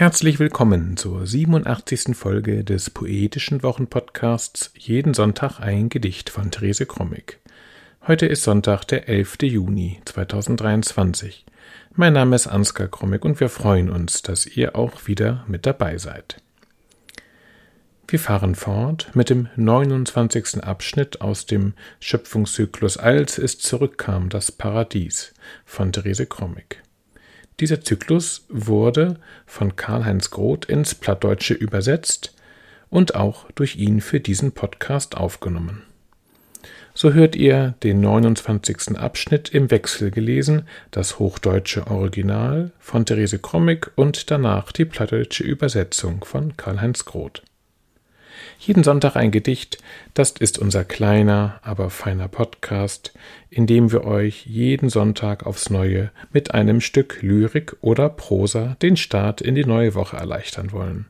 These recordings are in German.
Herzlich willkommen zur 87. Folge des Poetischen Wochenpodcasts Jeden Sonntag ein Gedicht von Therese Krommig. Heute ist Sonntag, der 11. Juni 2023. Mein Name ist Ansgar Krommig und wir freuen uns, dass ihr auch wieder mit dabei seid. Wir fahren fort mit dem 29. Abschnitt aus dem Schöpfungszyklus Als es zurückkam, das Paradies von Therese Krommig. Dieser Zyklus wurde von Karl-Heinz Groth ins Plattdeutsche übersetzt und auch durch ihn für diesen Podcast aufgenommen. So hört ihr den 29. Abschnitt im Wechsel gelesen, das hochdeutsche Original von Therese Krommig und danach die plattdeutsche Übersetzung von Karl-Heinz Groth. Jeden Sonntag ein Gedicht, das ist unser kleiner, aber feiner Podcast, in dem wir euch jeden Sonntag aufs Neue mit einem Stück Lyrik oder Prosa den Start in die neue Woche erleichtern wollen.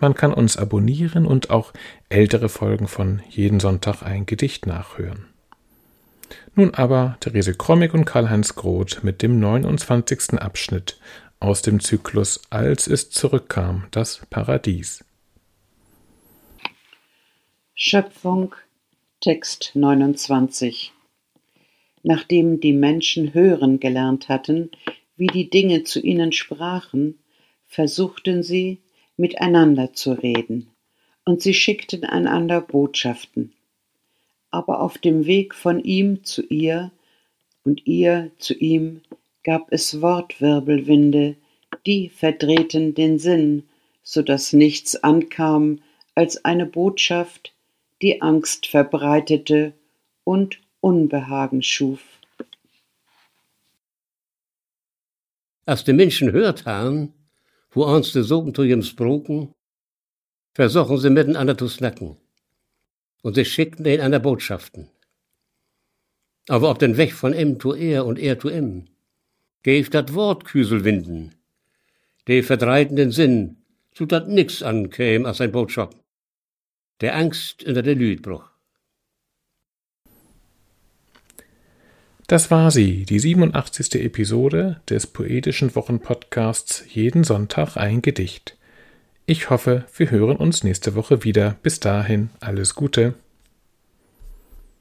Man kann uns abonnieren und auch ältere Folgen von Jeden Sonntag ein Gedicht nachhören. Nun aber Therese Krommig und Karl-Heinz Groth mit dem 29. Abschnitt aus dem Zyklus Als es zurückkam, das Paradies. Schöpfung Text 29 Nachdem die Menschen hören gelernt hatten, wie die Dinge zu ihnen sprachen, versuchten sie, miteinander zu reden, und sie schickten einander Botschaften. Aber auf dem Weg von ihm zu ihr und ihr zu ihm gab es Wortwirbelwinde, die verdrehten den Sinn, so dass nichts ankam als eine Botschaft, die Angst verbreitete und Unbehagen schuf. Als die Menschen hört haben, wo uns die Sogen zu ihrem Sproken, versuchen sie miteinander zu snacken. Und sie schickten in einer Botschaften. Aber auf den Weg von M zu R und R zu M, gäf dat Wort Küselwinden, die verdreiten den Sinn, so dat nix ankäm als ein Botschaft der Angst unter der Lüdbruch. Das war sie, die 87. Episode des Poetischen Wochenpodcasts Jeden Sonntag ein Gedicht. Ich hoffe, wir hören uns nächste Woche wieder. Bis dahin alles Gute.